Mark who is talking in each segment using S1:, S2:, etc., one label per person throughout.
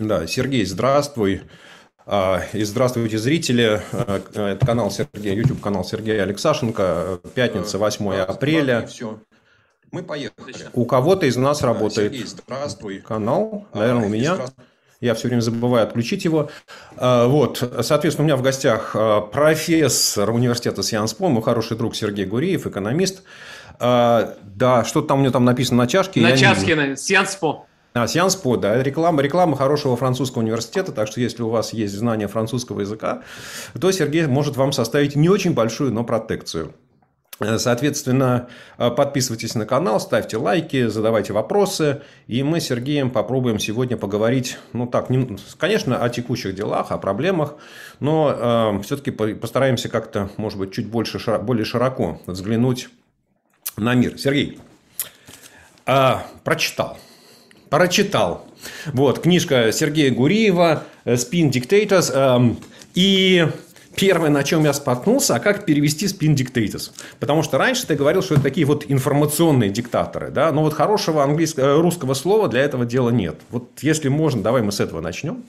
S1: Да, Сергей, здравствуй. А, и здравствуйте, зрители. А, это канал Сергея, YouTube канал Сергея Алексашенко. Пятница, 8 апреля. Все. Мы поехали. У кого-то из нас работает Сергей, здравствуй. канал, наверное, у меня. Я все время забываю отключить его. А, вот, соответственно, у меня в гостях профессор университета Сианспо, мой хороший друг Сергей Гуриев, экономист. Да, что там у него там написано на чашке?
S2: На чашке, Сианспо.
S1: А, сеанс под, да, реклама, реклама хорошего французского университета, так что если у вас есть знание французского языка, то Сергей может вам составить не очень большую, но протекцию. Соответственно, подписывайтесь на канал, ставьте лайки, задавайте вопросы. И мы с Сергеем попробуем сегодня поговорить, ну так, не, конечно, о текущих делах, о проблемах, но э, все-таки постараемся как-то, может быть, чуть больше, более широко взглянуть на мир. Сергей, э, прочитал прочитал. Вот, книжка Сергея Гуриева «Spin Dictators». Эм, и первое, на чем я споткнулся, а как перевести Spin Dictators. Потому что раньше ты говорил, что это такие вот информационные диктаторы. Да? Но вот хорошего английского, э, русского слова для этого дела нет. Вот если можно, давай мы с этого начнем.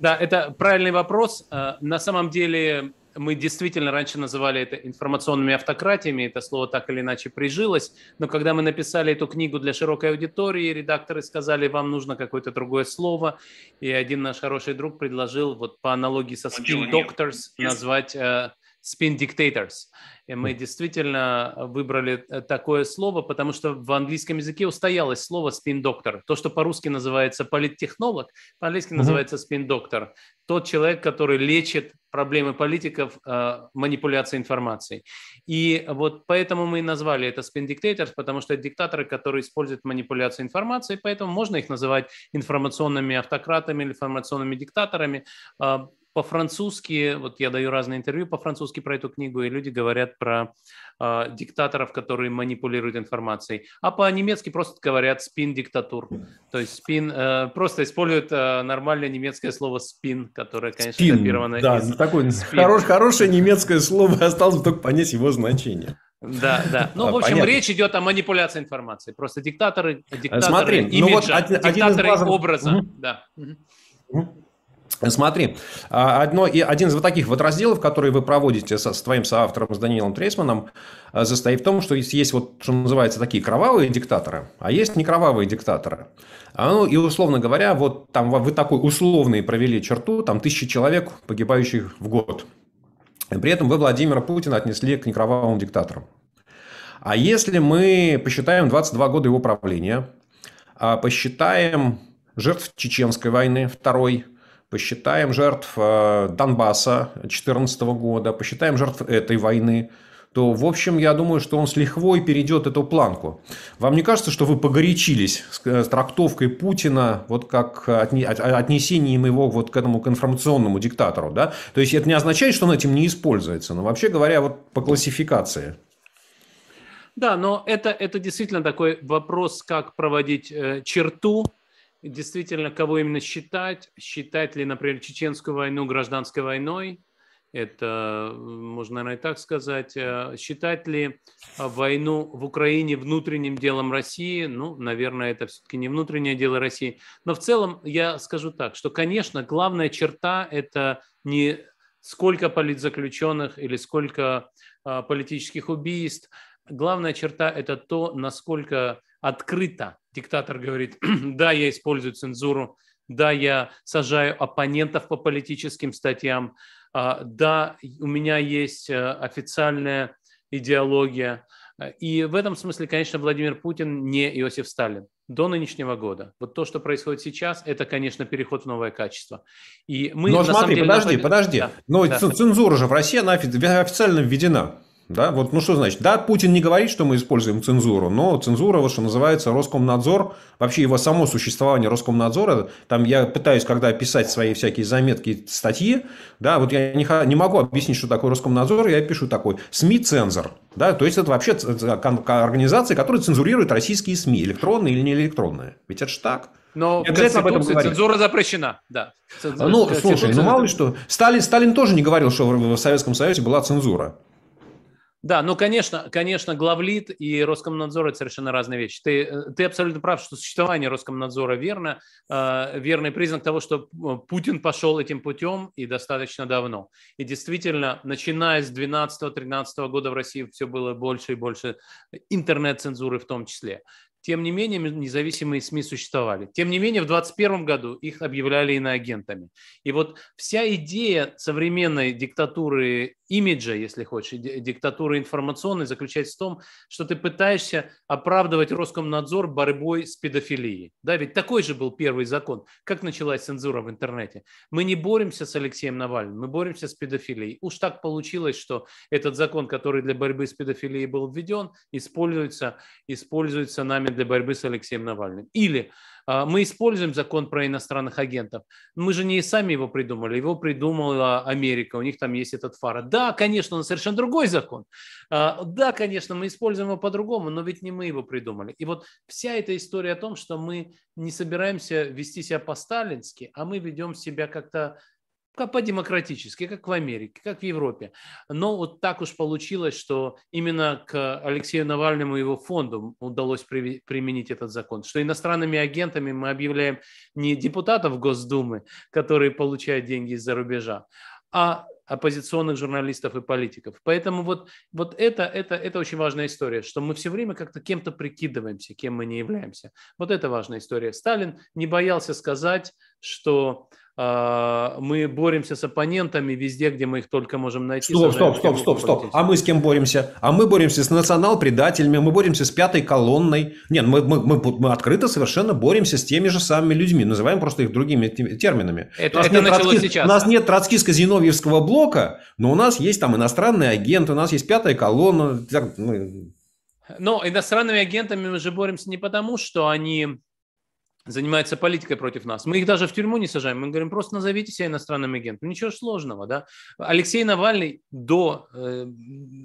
S2: Да, это правильный вопрос. Э, на самом деле мы действительно раньше называли это информационными автократиями, это слово так или иначе прижилось, но когда мы написали эту книгу для широкой аудитории, редакторы сказали, вам нужно какое-то другое слово, и один наш хороший друг предложил вот по аналогии со Spin Doctors назвать uh, Spin Dictators. И мы действительно выбрали э, такое слово, потому что в английском языке устоялось слово спин-доктор. То, что по-русски называется политтехнолог, по-английски mm-hmm. называется спин-доктор. Тот человек, который лечит проблемы политиков э, манипуляцией информацией. И вот поэтому мы и назвали это spin dictators, потому что это диктаторы, которые используют манипуляцию информацией, поэтому можно их называть информационными автократами или информационными диктаторами. Э, по-французски, вот я даю разные интервью по-французски про эту книгу, и люди говорят про э, диктаторов, которые манипулируют информацией, а по-немецки просто говорят спин-диктатур. То есть спин, э, просто используют э, нормальное немецкое слово спин, которое, конечно,
S1: спин, копировано да, из... такое хорош, хорошее немецкое слово, осталось только понять его значение.
S2: Да, да. Ну, в общем, Понятно. речь идет о манипуляции информацией. Просто диктаторы, диктаторы
S1: Смотри,
S2: имиджа, ну вот один, диктаторы один из образа. Угу. Да.
S1: Угу. Смотри, а, одно, и один из вот таких вот разделов, которые вы проводите со, с твоим соавтором, с Даниилом Трейсманом, а, состоит в том, что есть, есть вот, что называется, такие кровавые диктаторы, а есть некровавые диктаторы. А, ну, и, условно говоря, вот там вы такой условный провели черту, там тысячи человек, погибающих в год. И при этом вы Владимира Путина отнесли к некровавым диктаторам. А если мы посчитаем 22 года его правления, посчитаем жертв Чеченской войны, второй, посчитаем жертв э, Донбасса 2014 года, посчитаем жертв этой войны, то, в общем, я думаю, что он с лихвой перейдет эту планку. Вам не кажется, что вы погорячились с э, трактовкой Путина, вот как отнесением его вот к этому к информационному диктатору? Да? То есть, это не означает, что он этим не используется, но вообще говоря, вот по классификации.
S2: Да, но это, это действительно такой вопрос, как проводить э, черту действительно, кого именно считать. Считать ли, например, чеченскую войну гражданской войной, это можно, наверное, так сказать. Э, считать ли войну в Украине внутренним делом России? Ну, наверное, это все-таки не внутреннее дело России. Но в целом я скажу так, что, конечно, главная черта – это не сколько политзаключенных или сколько а, политических убийств. Главная черта – это то, насколько открыто диктатор говорит, да, я использую цензуру, да, я сажаю оппонентов по политическим статьям, а, да, у меня есть э, официальная идеология. И в этом смысле, конечно, Владимир Путин не Иосиф Сталин до нынешнего года. Вот то, что происходит сейчас, это, конечно, переход в новое качество.
S1: И мы, Но смотри, деле, подожди, находим... подожди. Да, Но да. цензура же в России, она официально введена. Да, вот, ну что значит? Да, Путин не говорит, что мы используем цензуру, но цензура, вот что называется, Роскомнадзор, вообще его само существование Роскомнадзора, там я пытаюсь, когда писать свои всякие заметки, статьи, да, вот я не, не могу объяснить, что такое Роскомнадзор, я пишу такой СМИ-цензор, да, то есть это вообще организация, которая цензурирует российские СМИ, электронные или не электронные. Ведь это же так.
S2: Но в Конституции цензура запрещена, да.
S1: Цензура, ну, слушай, ну мало ли что. Сталин, Сталин тоже не говорил, что в Советском Союзе была цензура.
S2: Да, ну, конечно, конечно, главлит и Роскомнадзор – это совершенно разные вещи. Ты, э, ты абсолютно прав, что существование Роскомнадзора верно, э, верный признак того, что э, Путин пошел этим путем и достаточно давно. И действительно, начиная с 2012-2013 года в России все было больше и больше интернет-цензуры в том числе. Тем не менее, независимые СМИ существовали. Тем не менее, в 2021 году их объявляли иноагентами. И вот вся идея современной диктатуры имиджа, если хочешь, диктатуры информационной заключается в том, что ты пытаешься оправдывать Роскомнадзор борьбой с педофилией. Да, ведь такой же был первый закон. Как началась цензура в интернете? Мы не боремся с Алексеем Навальным, мы боремся с педофилией. Уж так получилось, что этот закон, который для борьбы с педофилией был введен, используется, используется нами для борьбы с Алексеем Навальным. Или а, мы используем закон про иностранных агентов. Мы же не сами его придумали, его придумала Америка, у них там есть этот фара. Да, конечно, он совершенно другой закон. А, да, конечно, мы используем его по-другому, но ведь не мы его придумали. И вот вся эта история о том, что мы не собираемся вести себя по-сталински, а мы ведем себя как-то как по-демократически, как в Америке, как в Европе. Но вот так уж получилось, что именно к Алексею Навальному и его фонду удалось применить этот закон, что иностранными агентами мы объявляем не депутатов Госдумы, которые получают деньги из-за рубежа, а оппозиционных журналистов и политиков. Поэтому вот, вот это, это, это очень важная история, что мы все время как-то кем-то прикидываемся, кем мы не являемся. Вот это важная история. Сталин не боялся сказать, что мы боремся с оппонентами везде, где мы их только можем найти.
S1: Стоп, стоп, стоп, стоп, стоп. А мы с кем боремся? А мы боремся с национал-предателями, мы боремся с пятой колонной. Нет, мы, мы, мы, мы открыто совершенно боремся с теми же самыми людьми, называем просто их другими терминами.
S2: Это, у нас это нет началось троцки... сейчас.
S1: У нас нет троцкиско-зиновьевского блока, но у нас есть там иностранные агенты, у нас есть пятая колонна.
S2: Но иностранными агентами мы же боремся не потому, что они занимается политикой против нас. Мы их даже в тюрьму не сажаем. Мы говорим, просто назовите себя иностранным агентом. Ничего сложного, да. Алексей Навальный до э,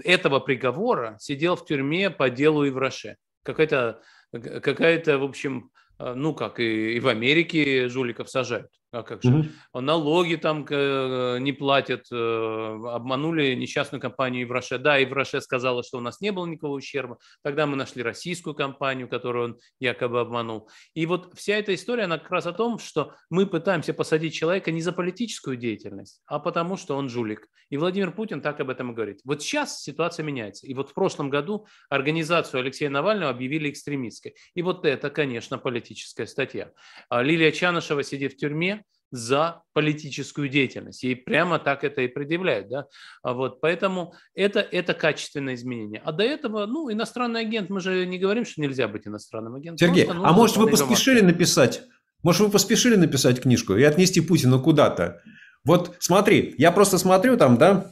S2: этого приговора сидел в тюрьме по делу Ивраше. Какая-то, какая-то, в общем, э, ну как и, и в Америке жуликов сажают. А как же? Mm-hmm. Налоги там э, не платят, э, обманули несчастную компанию Евроше. Да, Евроше сказала, что у нас не было никакого ущерба. Тогда мы нашли российскую компанию, которую он якобы обманул. И вот вся эта история, она как раз о том, что мы пытаемся посадить человека не за политическую деятельность, а потому что он жулик. И Владимир Путин так об этом и говорит. Вот сейчас ситуация меняется. И вот в прошлом году организацию Алексея Навального объявили экстремистской. И вот это, конечно, политическая статья. А Лилия Чанышева сидит в тюрьме, за политическую деятельность. И прямо так это и предъявляют. Да? А вот, поэтому это, это качественное изменение. А до этого, ну, иностранный агент, мы же не говорим, что нельзя быть иностранным агентом.
S1: Сергей, а может вы поспешили написать, может вы поспешили написать книжку и отнести Путина куда-то? Вот смотри, я просто смотрю там, да,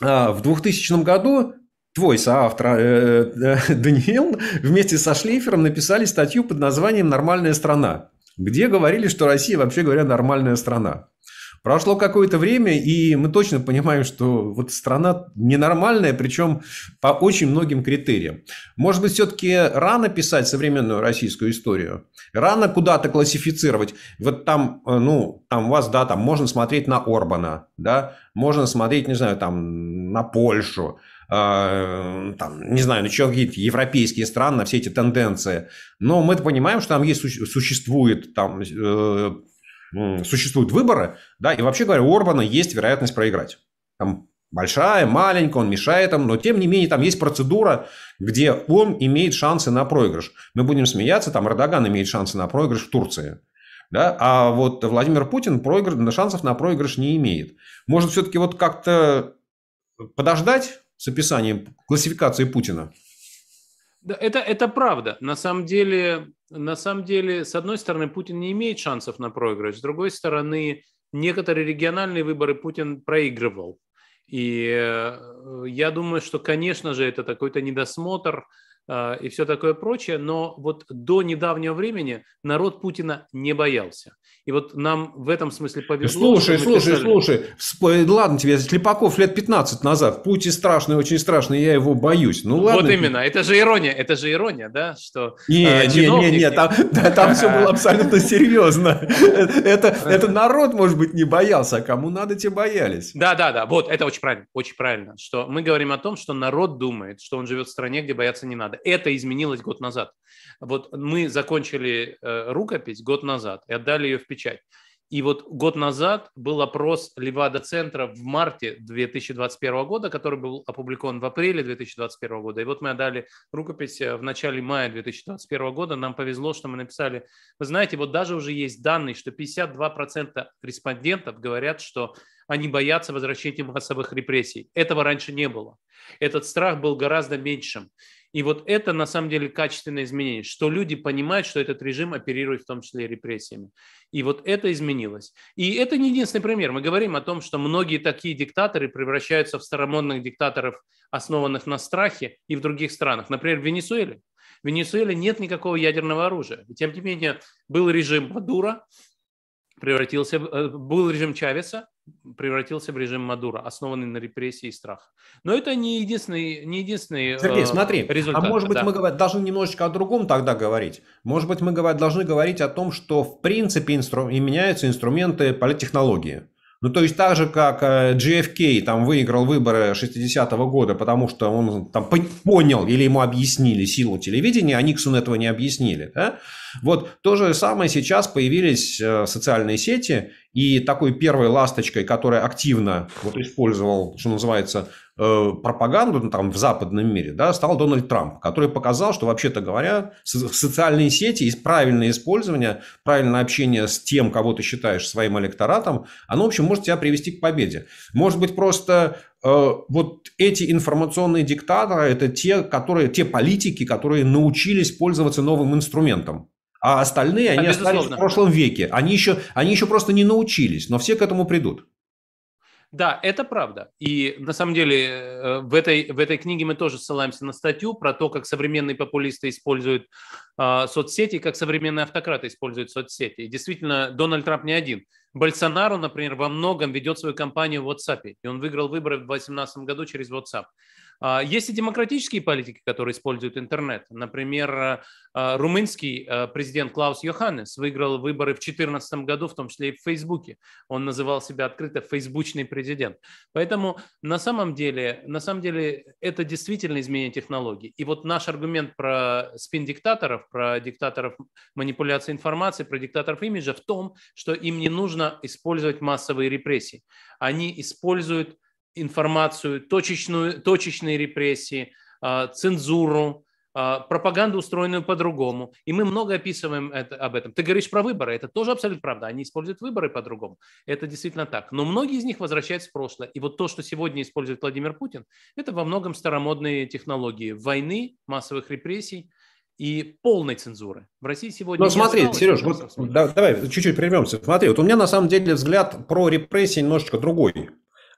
S1: а, в 2000 году твой соавтор э, э, Даниил вместе со Шлейфером написали статью под названием «Нормальная страна» где говорили, что Россия, вообще говоря, нормальная страна. Прошло какое-то время, и мы точно понимаем, что вот страна ненормальная, причем по очень многим критериям. Может быть, все-таки рано писать современную российскую историю? Рано куда-то классифицировать? Вот там, э, ну, там у вас, да, там можно смотреть на Орбана, да, можно смотреть, не знаю, там на Польшу, там, не знаю, на какие-то европейские страны, на все эти тенденции. Но мы понимаем, что там есть, существует, там, э, существуют выборы, да, и вообще говоря, у Орбана есть вероятность проиграть. Там большая, маленькая, он мешает им, но тем не менее там есть процедура, где он имеет шансы на проигрыш. Мы будем смеяться, там Эрдоган имеет шансы на проигрыш в Турции. Да? А вот Владимир Путин проигрыш, шансов на проигрыш не имеет. Может, все-таки вот как-то подождать с описанием классификации Путина.
S2: Да, это, это правда. На самом деле, на самом деле, с одной стороны, Путин не имеет шансов на проигрыш, с другой стороны, некоторые региональные выборы Путин проигрывал. И э, я думаю, что, конечно же, это какой-то недосмотр и все такое прочее, но вот до недавнего времени народ Путина не боялся. И вот нам в этом смысле повезло.
S1: Слушай, слушай, писали... слушай, ладно тебе, Слепаков лет 15 назад, Путин страшный, очень страшный, я его боюсь. Ну ладно.
S2: Вот именно, это же ирония, это же ирония, да, что
S1: Не, э, не, не, не, там, да, там все было абсолютно серьезно. Это, это народ, может быть, не боялся, а кому надо, те боялись.
S2: Да, да, да, вот, это очень правильно, очень правильно, что мы говорим о том, что народ думает, что он живет в стране, где бояться не надо. Это изменилось год назад. Вот мы закончили э, рукопись год назад и отдали ее в печать. И вот год назад был опрос Левада-центра в марте 2021 года, который был опубликован в апреле 2021 года. И вот мы отдали рукопись э, в начале мая 2021 года. Нам повезло, что мы написали, вы знаете, вот даже уже есть данные, что 52% респондентов говорят, что они боятся возвращения массовых репрессий. Этого раньше не было. Этот страх был гораздо меньшим. И вот это на самом деле качественное изменение, что люди понимают, что этот режим оперирует в том числе репрессиями. И вот это изменилось. И это не единственный пример. Мы говорим о том, что многие такие диктаторы превращаются в старомодных диктаторов, основанных на страхе, и в других странах. Например, в Венесуэле. В Венесуэле нет никакого ядерного оружия. И тем не менее, был режим Мадура, превратился, э, был режим Чавеса, превратился в режим Мадура, основанный на репрессии и страх. Но это не единственный, не единственный
S1: Сергей, э, смотри, результат. А может быть, да. мы должны немножечко о другом тогда говорить. Может быть, мы должны говорить о том, что в принципе инстру... и меняются инструменты политтехнологии. Ну, то есть, так же, как GFK э, там выиграл выборы 60-го года, потому что он там понял или ему объяснили силу телевидения, а Никсон этого не объяснили. Да? Вот то же самое сейчас появились э, социальные сети, и такой первой ласточкой, которая активно вот использовал, что называется, пропаганду ну, там, в западном мире, да, стал Дональд Трамп, который показал, что, вообще-то говоря, социальные сети и правильное использование, правильное общение с тем, кого ты считаешь своим электоратом, оно, в общем, может тебя привести к победе. Может быть, просто э, вот эти информационные диктаторы – это те, которые, те политики, которые научились пользоваться новым инструментом. А остальные, они а, остались в прошлом веке. Они еще, они еще просто не научились, но все к этому придут.
S2: Да, это правда. И на самом деле э, в этой, в этой книге мы тоже ссылаемся на статью про то, как современные популисты используют э, соцсети, как современные автократы используют соцсети. И действительно, Дональд Трамп не один. Больсонару, например, во многом ведет свою кампанию в WhatsApp. И он выиграл выборы в 2018 году через WhatsApp. А, есть и демократические политики, которые используют интернет. Например, а, румынский а, президент Клаус Йоханнес выиграл выборы в 2014 году, в том числе и в Фейсбуке. Он называл себя открыто фейсбучный президент. Поэтому на самом деле, на самом деле это действительно изменение технологий. И вот наш аргумент про спин-диктаторов, про диктаторов манипуляции информацией, про диктаторов имиджа в том, что им не нужно использовать массовые репрессии. Они используют информацию, точечную, точечные репрессии, а, цензуру, а, пропаганду, устроенную по-другому. И мы много описываем это, об этом. Ты говоришь про выборы, это тоже абсолютно правда. Они используют выборы по-другому. Это действительно так. Но многие из них возвращаются в прошлое. И вот то, что сегодня использует Владимир Путин, это во многом старомодные технологии войны, массовых репрессий, и полной цензуры. В России сегодня...
S1: Ну, смотри, Сереж, вот, да, давай чуть-чуть прервемся. Смотри, вот у меня на самом деле взгляд про репрессии немножечко другой.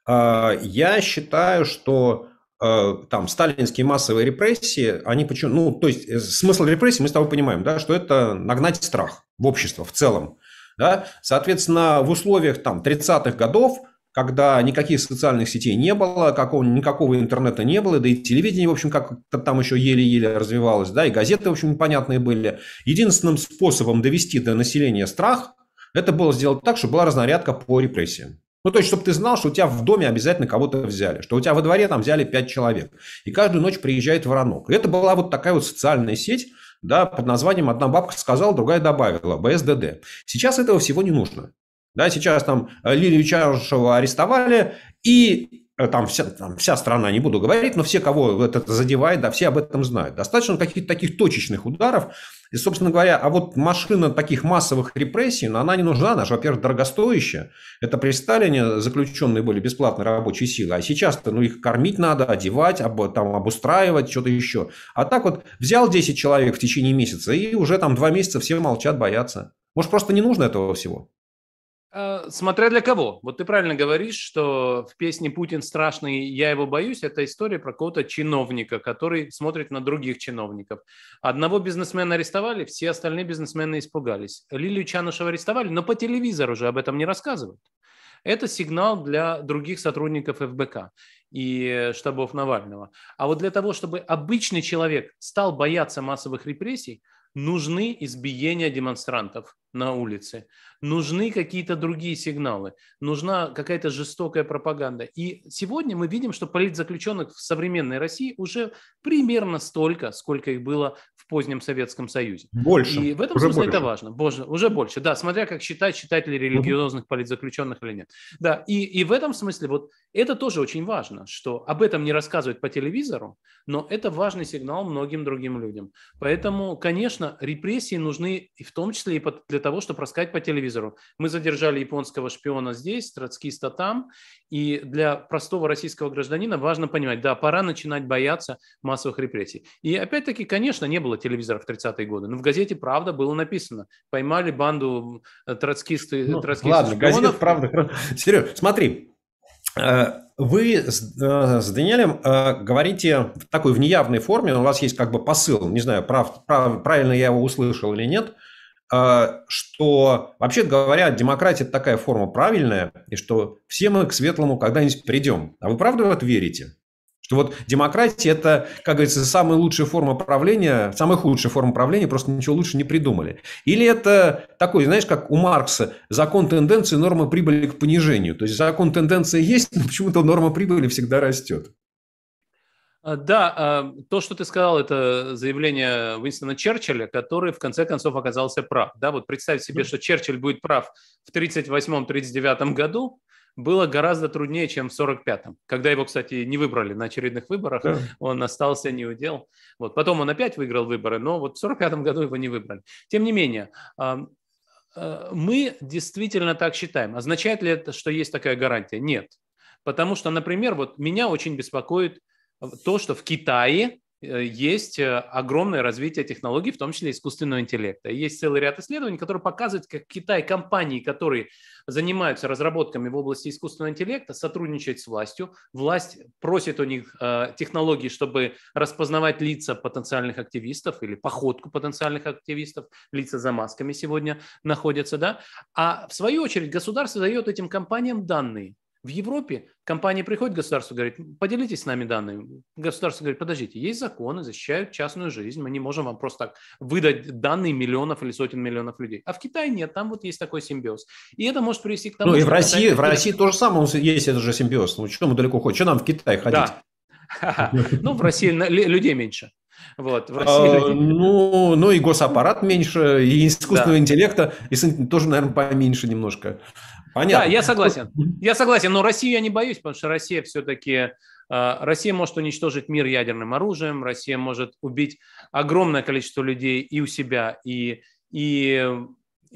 S1: А, я считаю, что э, там сталинские массовые репрессии, они почему, ну, то есть э, смысл репрессий мы с тобой понимаем, да, что это нагнать страх в общество в целом, да, соответственно, в условиях там 30-х годов, когда никаких социальных сетей не было, какого, никакого интернета не было, да и телевидение, в общем, как-то там еще еле-еле развивалось, да, и газеты, в общем, непонятные были. Единственным способом довести до населения страх, это было сделать так, чтобы была разнарядка по репрессиям. Ну, то есть, чтобы ты знал, что у тебя в доме обязательно кого-то взяли, что у тебя во дворе там взяли пять человек, и каждую ночь приезжает воронок. И это была вот такая вот социальная сеть, да, под названием «Одна бабка сказала, другая добавила» – БСДД. Сейчас этого всего не нужно. Да, сейчас там Лилию Чарушева арестовали, и там вся, там вся страна, не буду говорить, но все, кого это задевает, да, все об этом знают. Достаточно каких-то таких точечных ударов, и, собственно говоря, а вот машина таких массовых репрессий, она не нужна, она же, во-первых, дорогостоящая. Это при Сталине заключенные были бесплатной рабочей силы, а сейчас-то ну, их кормить надо, одевать, об, там, обустраивать, что-то еще. А так вот взял 10 человек в течение месяца, и уже там два месяца все молчат, боятся. Может, просто не нужно этого всего?
S2: А, смотря для кого. Вот ты правильно говоришь, что в песне «Путин страшный, я его боюсь» это история про какого-то чиновника, который смотрит на других чиновников. Одного бизнесмена арестовали, все остальные бизнесмены испугались. Лилию Чанышева арестовали, но по телевизору уже об этом не рассказывают. Это сигнал для других сотрудников ФБК и штабов Навального. А вот для того, чтобы обычный человек стал бояться массовых репрессий, нужны избиения демонстрантов на улице, нужны какие-то другие сигналы, нужна какая-то жестокая пропаганда. И сегодня мы видим, что политзаключенных в современной России уже примерно столько, сколько их было в позднем Советском Союзе.
S1: Больше.
S2: И в этом уже смысле больше. это важно. Боже, уже больше, да, смотря как считать, считать ли религиозных политзаключенных или нет. Да, и, и в этом смысле вот это тоже очень важно, что об этом не рассказывают по телевизору, но это важный сигнал многим другим людям. Поэтому, конечно, репрессии нужны и в том числе и для того, чтобы рассказать по телевизору. Мы задержали японского шпиона здесь, троцкиста там, и для простого российского гражданина важно понимать, да, пора начинать бояться массовых репрессий. И опять-таки, конечно, не было телевизора в 30-е годы, но в газете «Правда» было написано, поймали банду э, троцкисты, ну,
S1: троцкистов Ладно, шпионов. газета «Правда». Сереж, смотри, э, вы с, э, Даниэлем говорите в такой в неявной форме, у вас есть как бы посыл, не знаю, прав, прав, правильно я его услышал или нет – что, вообще говоря, демократия – это такая форма правильная, и что все мы к светлому когда-нибудь придем. А вы правда в это верите? Что вот демократия – это, как говорится, самая лучшая форма правления, самая худшая форма правления, просто ничего лучше не придумали. Или это такой, знаешь, как у Маркса, закон тенденции, норма прибыли к понижению. То есть закон тенденции есть, но почему-то норма прибыли всегда растет.
S2: А, да, а, то, что ты сказал, это заявление Уинстона Черчилля, который в конце концов оказался прав. Да, вот представь себе, что Черчилль будет прав в 1938-1939 году, было гораздо труднее, чем в 1945-м, когда его, кстати, не выбрали на очередных выборах, да. он остался не удел. Вот. Потом он опять выиграл выборы, но вот в 1945 году его не выбрали. Тем не менее, мы действительно так считаем. Означает ли это, что есть такая гарантия? Нет. Потому что, например, вот меня очень беспокоит то, что в Китае э, есть э, огромное развитие технологий, в том числе искусственного интеллекта. Есть целый ряд исследований, которые показывают, как Китай, компании, которые занимаются разработками в области искусственного интеллекта, сотрудничают с властью. Власть просит у них э, технологий, чтобы распознавать лица потенциальных активистов или походку потенциальных активистов. Лица за масками сегодня находятся. Да? А в свою очередь государство дает этим компаниям данные в Европе компания приходит к государству, говорит, поделитесь с нами данными. Государство говорит, подождите, есть законы, защищают частную жизнь, мы не можем вам просто так выдать данные миллионов или сотен миллионов людей. А в Китае нет, там вот есть такой симбиоз. И это может привести к тому,
S1: Ну и в России, в России то же самое есть этот же симбиоз. Ну что мы далеко ходим? Что нам в Китай ходить?
S2: Да. Ну, в России людей меньше. Вот, в
S1: России а, ну, ну и госаппарат меньше, и искусственного да. интеллекта и тоже, наверное, поменьше немножко.
S2: Понятно. Да, я согласен. Я согласен, но Россию я не боюсь, потому что Россия все-таки а, Россия может уничтожить мир ядерным оружием, Россия может убить огромное количество людей и у себя, и, и,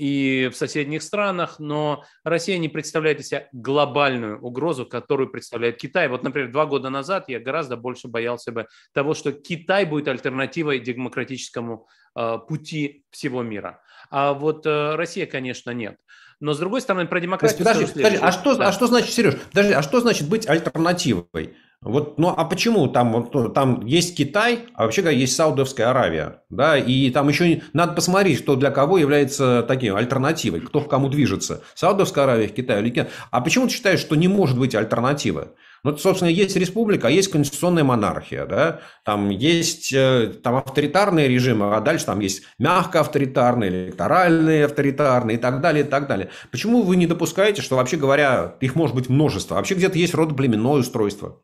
S2: и в соседних странах, но Россия не представляет из себя глобальную угрозу, которую представляет Китай. Вот, например, два года назад я гораздо больше боялся бы того, что Китай будет альтернативой демократическому э, пути всего мира. А вот э, Россия, конечно, нет. Но с другой стороны, про демократию...
S1: Подожди, подожди а, что, да. а что значит, Сереж, подожди, а что значит быть альтернативой? Вот, ну а почему там, вот, там есть Китай, а вообще говоря, есть Саудовская Аравия, да, и там еще надо посмотреть, что для кого является таким альтернативой, кто к кому движется, Саудовская Аравия, Китай или Китай. А почему ты считаешь, что не может быть альтернативы? Ну, собственно, есть республика, а есть конституционная монархия, да, там есть э, там авторитарные режимы, а дальше там есть мягко авторитарные, электоральные авторитарные и так далее, и так далее. Почему вы не допускаете, что, вообще говоря, их может быть множество? Вообще где-то есть родоплеменное устройство.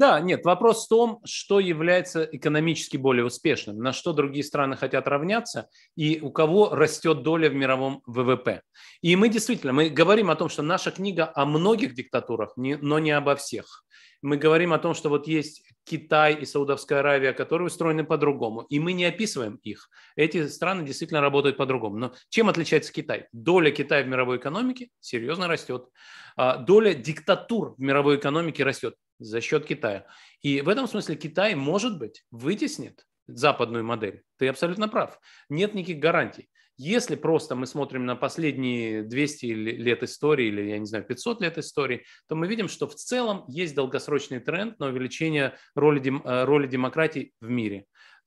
S2: Да, нет, вопрос в том, что является экономически более успешным, на что другие страны хотят равняться и у кого растет доля в мировом ВВП. И мы действительно, мы говорим о том, что наша книга о многих диктатурах, но не обо всех. Мы говорим о том, что вот есть Китай и Саудовская Аравия, которые устроены по-другому, и мы не описываем их. Эти страны действительно работают по-другому. Но чем отличается Китай? Доля Китая в мировой экономике серьезно растет. А доля диктатур в мировой экономике растет за счет Китая. И в этом смысле Китай, может быть, вытеснит западную модель. Ты абсолютно прав. Нет никаких гарантий. Если просто мы смотрим на последние 200 лет истории или, я не знаю, 500 лет истории, то мы видим, что в целом есть долгосрочный тренд на увеличение роли, э, роли демократии в мире.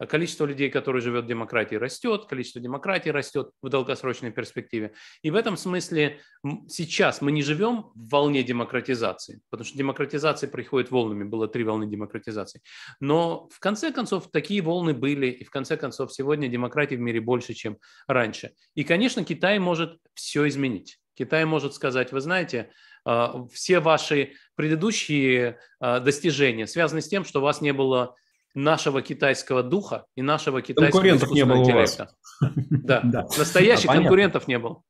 S2: Количество людей, которые живет в демократии, растет, количество демократии растет в долгосрочной перспективе. И в этом смысле сейчас мы не живем в волне демократизации, потому что демократизация приходит волнами, было три волны демократизации. Но в конце концов такие волны были, и в конце концов сегодня демократии в мире больше, чем раньше. И, конечно, Китай может все изменить. Китай может сказать, вы знаете, а, все ваши предыдущие а, достижения связаны с тем, что у вас не было нашего китайского духа и нашего китайского
S1: не было интеллекта.
S2: Да. да, настоящих а, конкурентов не было.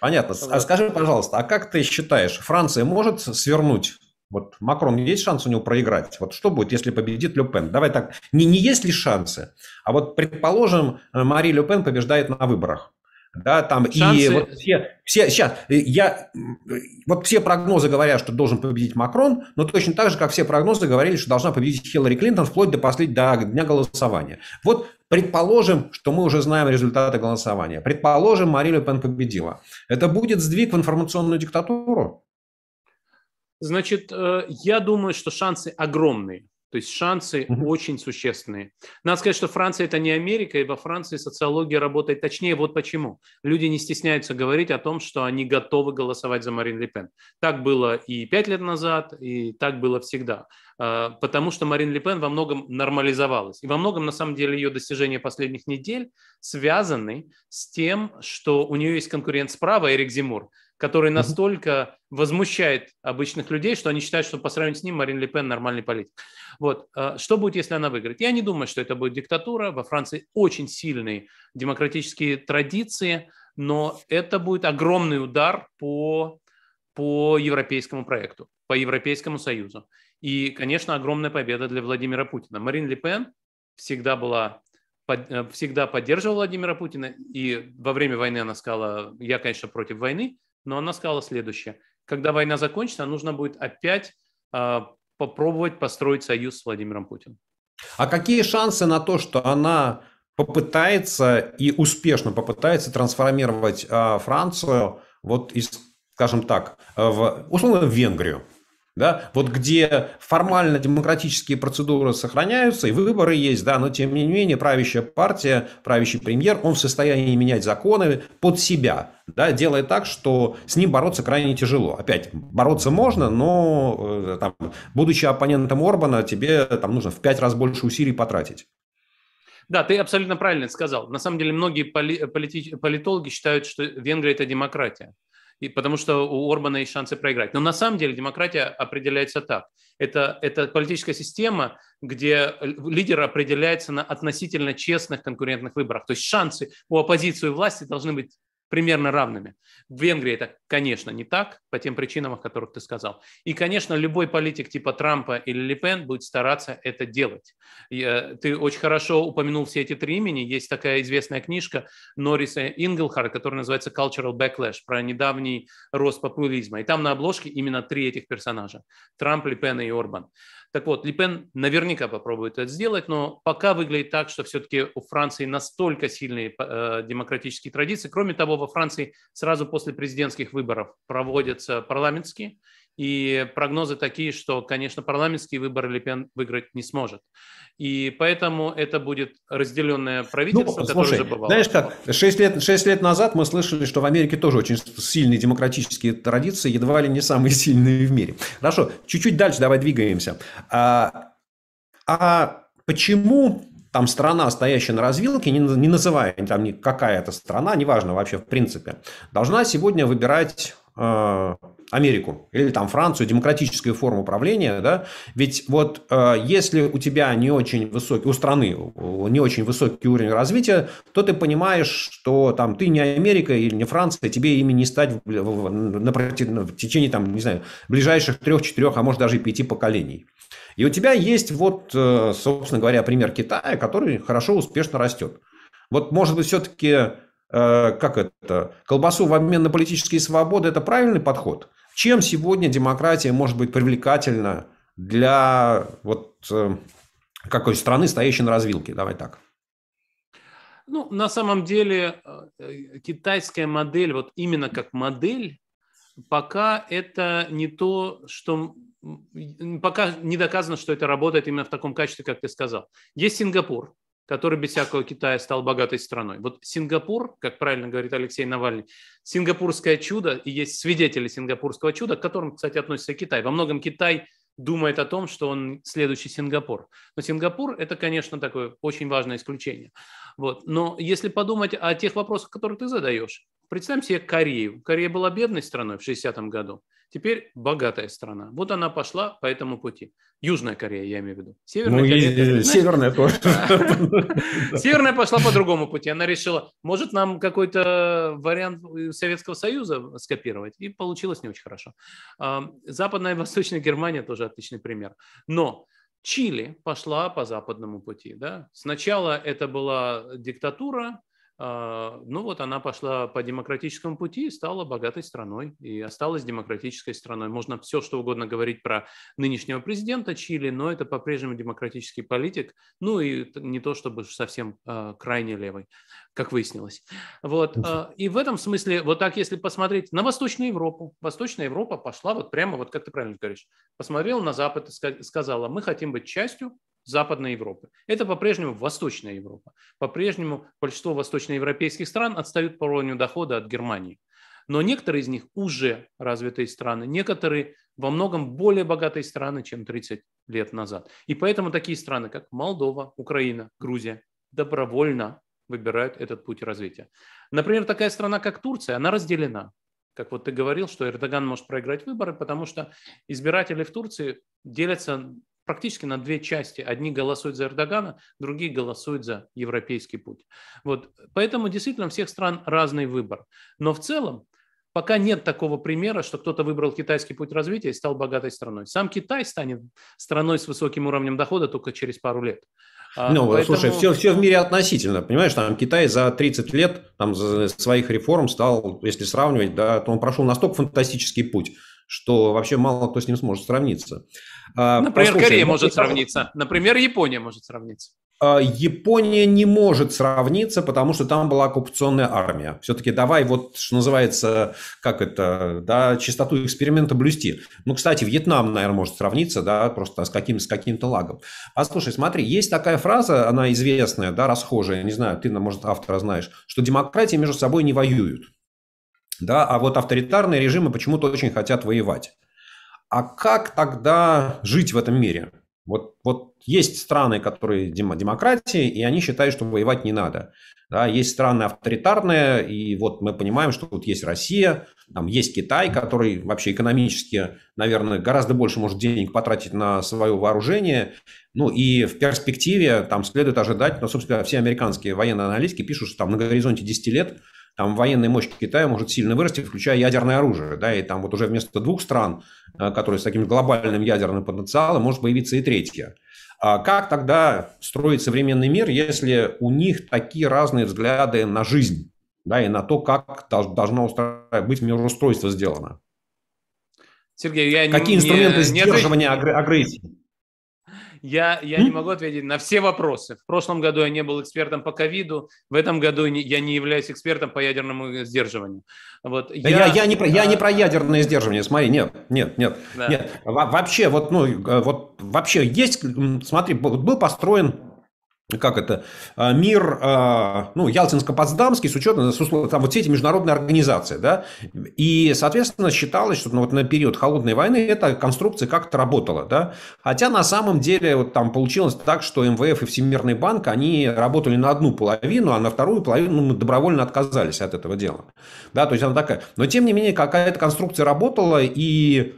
S1: Понятно. А скажи, пожалуйста, а как ты считаешь, Франция может свернуть вот Макрон, есть шанс у него проиграть? Вот что будет, если победит Ле Пен? Давай так, не, не есть ли шансы? А вот предположим, Мари Ле Пен побеждает на выборах. Да, там Шансы... и вот все, все, сейчас, я, вот все прогнозы говорят, что должен победить Макрон, но точно так же, как все прогнозы говорили, что должна победить Хиллари Клинтон вплоть до последнего до дня голосования. Вот предположим, что мы уже знаем результаты голосования. Предположим, Мари Ле Пен победила. Это будет сдвиг в информационную диктатуру?
S2: Значит, э, я думаю, что шансы огромные. То есть шансы mm-hmm. очень существенные. Надо сказать, что Франция это не Америка, и во Франции социология работает точнее. Вот почему. Люди не стесняются говорить о том, что они готовы голосовать за Марин Ле Пен. Так было и пять лет назад, и так было всегда. А, потому что Марин Ле Пен во многом нормализовалась. И во многом, на самом деле, ее достижения последних недель связаны с тем, что у нее есть конкурент справа, Эрик Зимур, который настолько возмущает обычных людей, что они считают, что по сравнению с ним Марин Ле Пен нормальный политик. Вот. А, что будет, если она выиграет? Я не думаю, что это будет диктатура. Во Франции очень сильные демократические традиции, но это будет огромный удар по, по европейскому проекту, по Европейскому Союзу. И, конечно, огромная победа для Владимира Путина. Марин Ле Пен всегда была э, всегда поддерживала Владимира Путина, и во время войны она сказала, я, конечно, против войны, но она сказала следующее. Когда война закончится, нужно будет опять э, попробовать построить союз с Владимиром Путиным.
S1: А какие шансы на то, что она попытается и успешно попытается трансформировать э, Францию вот из, скажем так, в, условно, в Венгрию? Да, вот где формально демократические процедуры сохраняются и выборы есть, да, но тем не менее правящая партия, правящий премьер, он в состоянии менять законы под себя, да, делая так, что с ним бороться крайне тяжело. Опять, бороться можно, но э, там, будучи оппонентом Орбана, тебе там нужно в пять раз больше усилий потратить.
S2: Да, ты абсолютно правильно сказал. На самом деле многие поли- политологи считают, что Венгрия – это демократия и потому что у Орбана есть шансы проиграть. Но на самом деле демократия определяется так. Это, это политическая система, где лидер определяется на относительно честных конкурентных выборах. То есть шансы у оппозиции и власти должны быть примерно равными. В Венгрии это, конечно, не так, по тем причинам, о которых ты сказал. И, конечно, любой политик типа Трампа или Ле Пен будет стараться это делать. Э, ты очень хорошо упомянул все эти три имени. Есть такая известная книжка Норриса Ингелхара, которая называется «Cultural Backlash», про недавний рост популизма. И там на обложке именно три этих персонажа. Трамп, Ле Пен и Орбан. Так вот, Липен наверняка попробует это сделать, но пока выглядит так, что все-таки у Франции настолько сильные э, демократические традиции. Кроме того, во Франции сразу после президентских выборов проводятся парламентские, и прогнозы такие, что, конечно, парламентские выборы Лепен выиграть не сможет. И поэтому это будет разделенное правительство, ну,
S1: которое уже бывало. Знаешь как, 6 лет, 6 лет назад мы слышали, что в Америке тоже очень сильные демократические традиции, едва ли не самые сильные в мире. Хорошо, чуть-чуть дальше давай двигаемся. А, а почему там страна, стоящая на развилке, не, не называя там какая-то страна, неважно вообще в принципе, должна сегодня выбирать э, Америку или там Францию, демократическую форму управления, да, ведь вот э, если у тебя не очень высокий, у страны не очень высокий уровень развития, то ты понимаешь, что там ты не Америка или не Франция, тебе ими не стать в, в, на, против, в течение там, не знаю, ближайших трех-четырех, а может даже и пяти поколений. И у тебя есть вот, э, собственно говоря, пример Китая, который хорошо, успешно растет. Вот, может быть, все-таки э, как это, колбасу в обмен на политические свободы – это правильный подход? Чем сегодня демократия может быть привлекательна для вот э, какой страны, стоящей на развилке? Давай так.
S2: Ну, на самом деле, э, китайская модель, вот именно как модель, пока это не то, что пока не доказано, что это работает именно в таком качестве, как ты сказал. Есть Сингапур, который без всякого Китая стал богатой страной. Вот Сингапур, как правильно говорит Алексей Навальный, сингапурское чудо, и есть свидетели сингапурского чуда, к которым, кстати, относится Китай. Во многом Китай думает о том, что он следующий Сингапур. Но Сингапур – это, конечно, такое очень важное исключение. Вот. Но если подумать о тех вопросах, которые ты задаешь, представим себе Корею. Корея была бедной страной в 60-м году. Теперь богатая страна. Вот она пошла по этому пути. Южная Корея, я имею в виду.
S1: Северная ну, Корея. И, знаешь, северная тоже.
S2: Северная пошла по другому пути. Она решила, может нам какой-то вариант Советского Союза скопировать. И получилось не очень хорошо. Западная и Восточная Германия тоже отличный пример. Но Чили пошла по западному пути. Да? Сначала это была диктатура, а, ну вот она пошла по демократическому пути и стала богатой страной и осталась демократической страной. Можно все, что угодно говорить про нынешнего президента Чили, но это по-прежнему демократический политик, ну и не то чтобы совсем э, крайне левый, как выяснилось. Вот. Э, и в этом смысле, вот так если посмотреть на Восточную Европу, Восточная Европа пошла вот прямо, вот как ты правильно говоришь, посмотрела на Запад и сказала, мы хотим быть частью Западной Европы. Это по-прежнему Восточная Европа. По-прежнему большинство восточноевропейских стран отстают по уровню дохода от Германии. Но некоторые из них уже развитые страны, некоторые во многом более богатые страны, чем 30 лет назад. И поэтому такие страны, как Молдова, Украина, Грузия, добровольно выбирают этот путь развития. Например, такая страна, как Турция, она разделена. Как вот ты говорил, что Эрдоган может проиграть выборы, потому что избиратели в Турции делятся практически на две части. Одни голосуют за Эрдогана, другие голосуют за европейский путь. Вот. Поэтому действительно у всех стран разный выбор. Но в целом пока нет такого примера, что кто-то выбрал китайский путь развития и стал богатой страной. Сам Китай станет страной с высоким уровнем дохода только через пару лет.
S1: А, ну, Поэтому... слушай, все, все в мире относительно, понимаешь, там Китай за 30 лет там, за своих реформ стал, если сравнивать, да, то он прошел настолько фантастический путь, что вообще мало кто с ним сможет сравниться.
S2: А, Например, Послушай, Корея ну, может сравниться. Например, Япония может сравниться.
S1: А, Япония не может сравниться, потому что там была оккупационная армия. Все-таки давай вот, что называется, как это, да, чистоту эксперимента блюсти. Ну, кстати, Вьетнам, наверное, может сравниться, да, просто с, каким, с каким-то лагом. А слушай, смотри, есть такая фраза, она известная, да, расхожая, не знаю, ты, может, автора знаешь, что демократии между собой не воюют. Да, а вот авторитарные режимы почему-то очень хотят воевать. А как тогда жить в этом мире? Вот, вот есть страны, которые демократии, и они считают, что воевать не надо. Да, есть страны авторитарные, и вот мы понимаем, что вот есть Россия, там есть Китай, который вообще экономически, наверное, гораздо больше может денег потратить на свое вооружение. Ну и в перспективе там следует ожидать, ну, собственно, все американские военные аналитики пишут, что там на горизонте 10 лет там военная мощь Китая может сильно вырасти, включая ядерное оружие, да, и там вот уже вместо двух стран, э, которые с таким глобальным ядерным потенциалом, может появиться и третья. А как тогда строить современный мир, если у них такие разные взгляды на жизнь, да, и на то, как должно быть мироустройство сделано?
S2: Сергей, я
S1: Какие
S2: не,
S1: инструменты не, сдерживания не агрессии?
S2: Я, я не могу ответить на все вопросы. В прошлом году я не был экспертом по ковиду, в этом году я не являюсь экспертом по ядерному сдерживанию.
S1: Вот я, я, я, не про, я не про ядерное сдерживание, смотри, нет, нет, нет, да. нет. Вообще, вот, ну, э, вот вообще есть, смотри, был построен как это, а, мир, а, ну, Ялтинско-Потсдамский с учетом там вот все эти международные организации, да, и, соответственно, считалось, что ну, вот на период холодной войны эта конструкция как-то работала, да, хотя на самом деле вот там получилось так, что МВФ и Всемирный банк, они работали на одну половину, а на вторую половину мы добровольно отказались от этого дела, да, то есть она такая, но тем не менее какая-то конструкция работала, и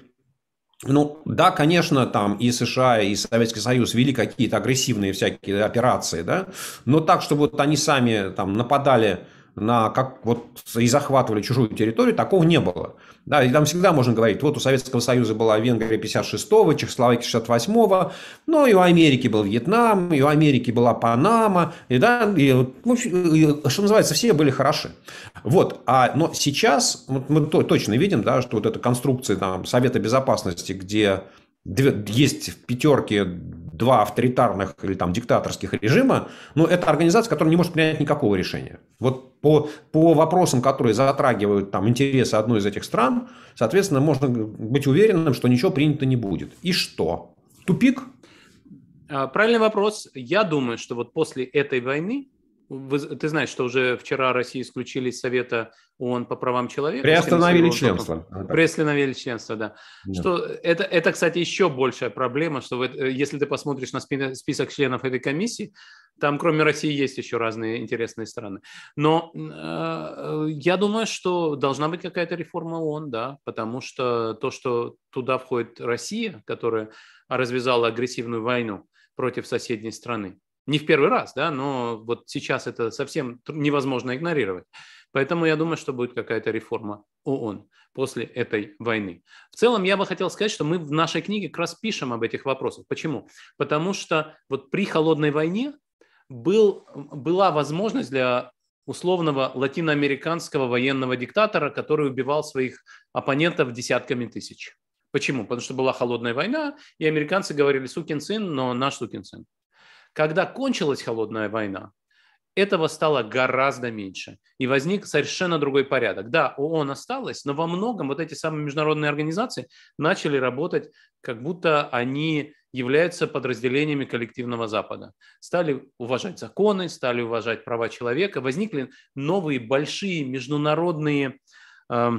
S1: ну, да, конечно, там и США, и Советский Союз вели какие-то агрессивные всякие операции, да, но так, чтобы вот они сами там нападали на как вот и захватывали чужую территорию, такого не было. Да, и там всегда можно говорить, вот у Советского Союза была Венгрия 56-го, Чехословакия 68-го, но и у Америки был Вьетнам, и у Америки была Панама, и, да, и, ну, и, что называется, все были хороши. Вот, а, но сейчас вот мы точно видим, да, что вот эта конструкция там, Совета Безопасности, где есть в пятерке два авторитарных или там диктаторских режима, но это организация, которая не может принять никакого решения. Вот по, по вопросам, которые затрагивают там интересы одной из этих стран, соответственно, можно быть уверенным, что ничего принято не будет. И что? Тупик?
S2: А, правильный вопрос. Я думаю, что вот после этой войны ты знаешь, что уже вчера Россия исключили из Совета ООН по правам человека.
S1: Приостановили членство.
S2: Приостановили членство, да. да. Что это, это, кстати, еще большая проблема, что вы, э, если ты посмотришь на список членов этой комиссии, там кроме России есть еще разные интересные страны. Но э, я думаю, что должна быть какая-то реформа ООН, да, потому что то, что туда входит Россия, которая развязала агрессивную войну против соседней страны, не в первый раз, да, но вот сейчас это совсем невозможно игнорировать. Поэтому я думаю, что будет какая-то реформа ООН после этой войны. В целом, я бы хотел сказать, что мы в нашей книге как раз пишем об этих вопросах. Почему? Потому что вот при холодной войне был, была возможность для условного латиноамериканского военного диктатора, который убивал своих оппонентов десятками тысяч. Почему? Потому что была холодная война, и американцы говорили, сукин сын, но наш сукин сын. Когда кончилась холодная война, этого стало гораздо меньше. И возник совершенно другой порядок. Да, ООН осталось, но во многом вот эти самые международные организации начали работать, как будто они являются подразделениями коллективного Запада. Стали уважать законы, стали уважать права человека, возникли новые большие международные э,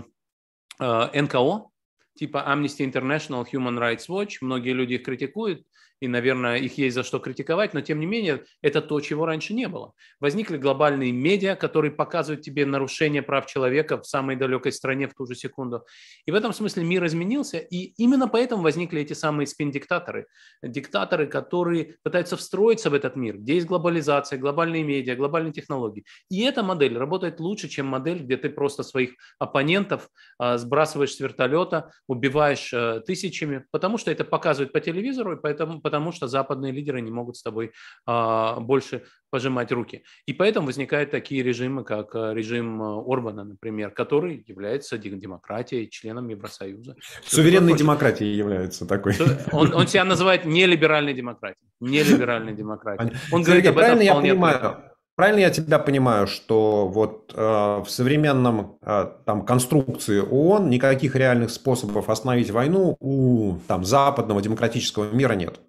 S2: э, НКО, типа Amnesty International, Human Rights Watch. Многие люди их критикуют, и, наверное, их есть за что критиковать, но тем не менее это то, чего раньше не было. Возникли глобальные медиа, которые показывают тебе нарушение прав человека в самой далекой стране в ту же секунду. И в этом смысле мир изменился, и именно поэтому возникли эти самые спин-диктаторы. Диктаторы, которые пытаются встроиться в этот мир, где есть глобализация, глобальные медиа, глобальные технологии. И эта модель работает лучше, чем модель, где ты просто своих оппонентов а, сбрасываешь с вертолета, убиваешь а, тысячами, потому что это показывают по телевизору, и поэтому потому что западные лидеры не могут с тобой а, больше пожимать руки. И поэтому возникают такие режимы, как а, режим а, Орбана, например, который является демократией, членом Евросоюза.
S1: Суверенной демократией является такой.
S2: Он, он себя называет нелиберальной демократией. Нелиберальной демократией.
S1: Он говорит об этом я понимаю. Правильно я тебя понимаю, что вот э, в современном э, там конструкции ООН никаких реальных способов остановить войну у там западного демократического мира нет?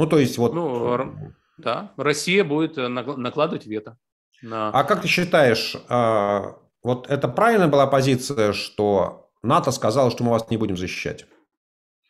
S1: Ну, то есть вот... Ну,
S2: да, Россия будет э, накладывать вето.
S1: На... А как ты считаешь, а, вот это правильная была позиция, что НАТО сказало, что мы вас не будем защищать?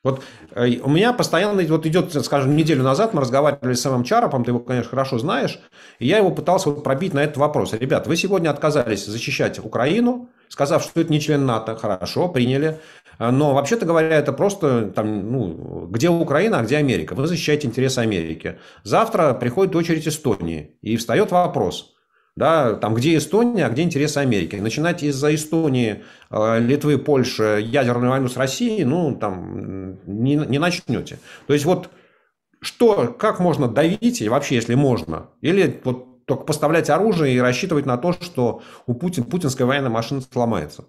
S1: Вот э, у меня постоянно вот идет, скажем, неделю назад мы разговаривали с самым Чарапом, ты его, конечно, хорошо знаешь, и я его пытался вот пробить на этот вопрос. Ребят, вы сегодня отказались защищать Украину, сказав, что это не член НАТО, хорошо, приняли. Но вообще-то говоря, это просто там, ну, где Украина, а где Америка. Вы защищаете интересы Америки. Завтра приходит очередь Эстонии, и встает вопрос, да, там, где Эстония, а где интересы Америки. Начинать из-за Эстонии, э, Литвы, Польши ядерную войну с Россией, ну, там, не, не начнете. То есть, вот что, как можно давить, и вообще, если можно, или вот только поставлять оружие и рассчитывать на то, что у Путин, путинская военная машина сломается?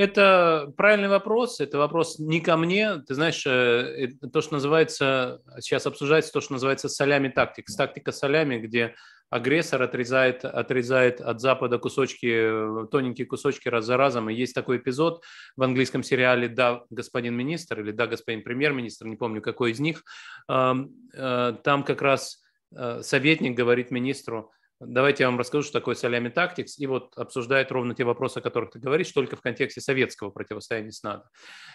S2: Это правильный вопрос. Это вопрос не ко мне. Ты знаешь, э, то, что называется, сейчас обсуждается то, что называется солями тактик. Тактика солями, где агрессор отрезает, отрезает от Запада кусочки, тоненькие кусочки раз за разом. И есть такой эпизод в английском сериале «Да, господин министр» или «Да, господин премьер-министр», не помню, какой из них. Э, там как раз э, советник говорит министру, Давайте я вам расскажу, что такое солями тактикс, и вот обсуждает ровно те вопросы, о которых ты говоришь, только в контексте советского противостояния с НАТО.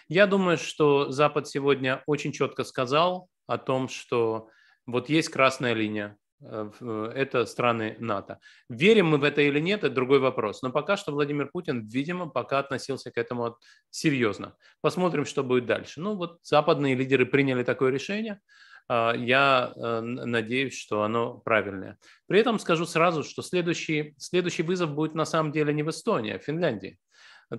S2: Я думаю, что Запад сегодня очень четко сказал о том, что вот есть красная линия, э, э, это страны НАТО. Верим мы в это или нет, это другой вопрос. Но пока что Владимир Путин, видимо, пока относился к этому серьезно. Посмотрим, что будет дальше. Ну вот западные лидеры приняли такое решение – я э, надеюсь, что оно правильное. При этом скажу сразу, что следующий, следующий вызов будет на самом деле не в Эстонии, а в Финляндии.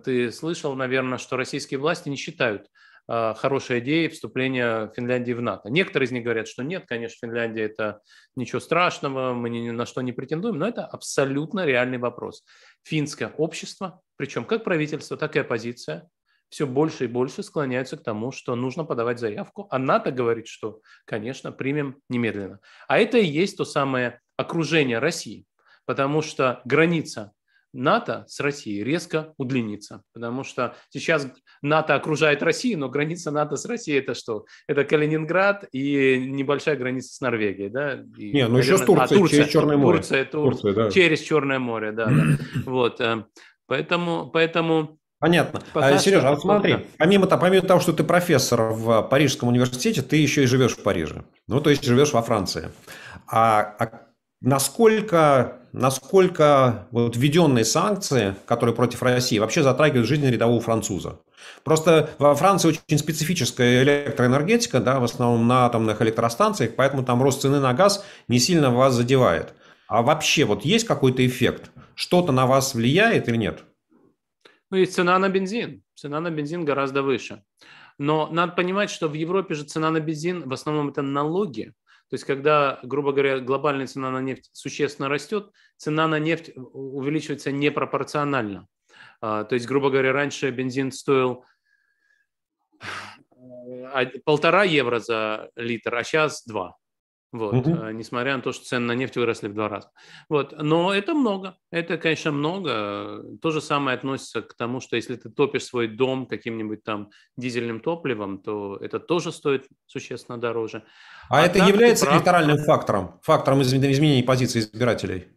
S2: Ты слышал, наверное, что российские власти не считают а, хорошей идеей вступления Финляндии в НАТО. Некоторые из них говорят, что нет, конечно, Финляндия это ничего страшного, мы ни на что не претендуем, но это абсолютно реальный вопрос. Финское общество, причем как правительство, так и оппозиция, все больше и больше склоняются к тому, что нужно подавать заявку. А НАТО говорит, что, конечно, примем немедленно. А это и есть то самое окружение России, потому что граница НАТО с Россией резко удлинится, потому что сейчас НАТО окружает Россию, но граница НАТО с Россией это что? Это Калининград и небольшая граница с Норвегией, да?
S1: И, Не, ну наверное, еще с Турцией, а, Турция, через Черное море.
S2: Турция, Тур... Турция да. через Черное море, да. да. Вот, э, поэтому, поэтому
S1: Понятно. Пока а, Сережа, вот смотри, помимо, помимо того, что ты профессор в Парижском университете, ты еще и живешь в Париже. Ну, то есть живешь во Франции. А, а насколько, насколько вот введенные санкции, которые против России, вообще затрагивают жизнь рядового француза? Просто во Франции очень специфическая электроэнергетика, да, в основном на атомных электростанциях, поэтому там рост цены на газ не сильно вас задевает. А вообще вот есть какой-то эффект? Что-то на вас влияет или нет?
S2: Ну, есть цена на бензин. Цена на бензин гораздо выше. Но надо понимать, что в Европе же цена на бензин в основном это налоги. То есть, когда, грубо говоря, глобальная цена на нефть существенно растет, цена на нефть увеличивается непропорционально. А, то есть, грубо говоря, раньше бензин стоил э, полтора евро за литр, а сейчас два. Вот, угу. несмотря на то, что цены на нефть выросли в два раза. Вот, но это много, это, конечно, много. То же самое относится к тому, что если ты топишь свой дом каким-нибудь там дизельным топливом, то это тоже стоит существенно дороже.
S1: А, а это является прав... электоральным фактором, фактором изменения позиции избирателей?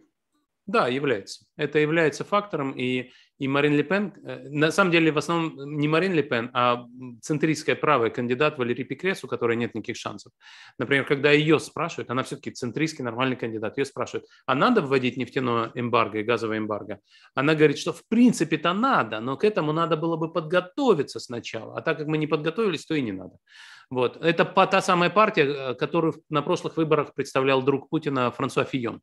S2: Да, является. Это является фактором, и и Марин Ле Пен, э, на самом деле в основном не Марин Ле Пен, а центристская правая кандидат Валерий Пикрес, у которой нет никаких шансов. Например, когда ее спрашивают, она все-таки центристский нормальный кандидат, ее спрашивают, а надо вводить нефтяное эмбарго и газовое эмбарго? Она говорит, что в принципе-то надо, но к этому надо было бы подготовиться сначала, а так как мы не подготовились, то и не надо. Вот. Это та самая партия, э, которую на прошлых выборах представлял друг Путина Франсуа Фион,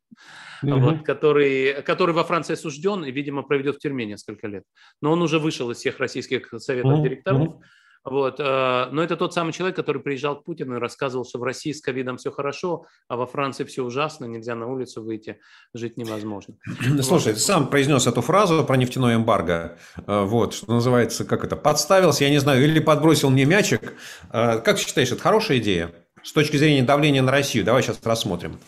S2: угу. вот, который, который во Франции осужден и, видимо, проведет в тюрьме несколько лет. Но он уже вышел из всех российских советов угу. директоров. Угу. Вот. Э, но это тот самый человек, который приезжал к Путину и рассказывал, что в России с ковидом все хорошо, а во Франции все ужасно, нельзя на улицу выйти, жить невозможно.
S1: Слушай, ты сам произнес эту фразу про нефтяное эмбарго. Э, вот, что называется, как это, подставился, я не знаю, или подбросил мне мячик. Э, как считаешь, это хорошая идея? С точки зрения давления на Россию, давай сейчас рассмотрим.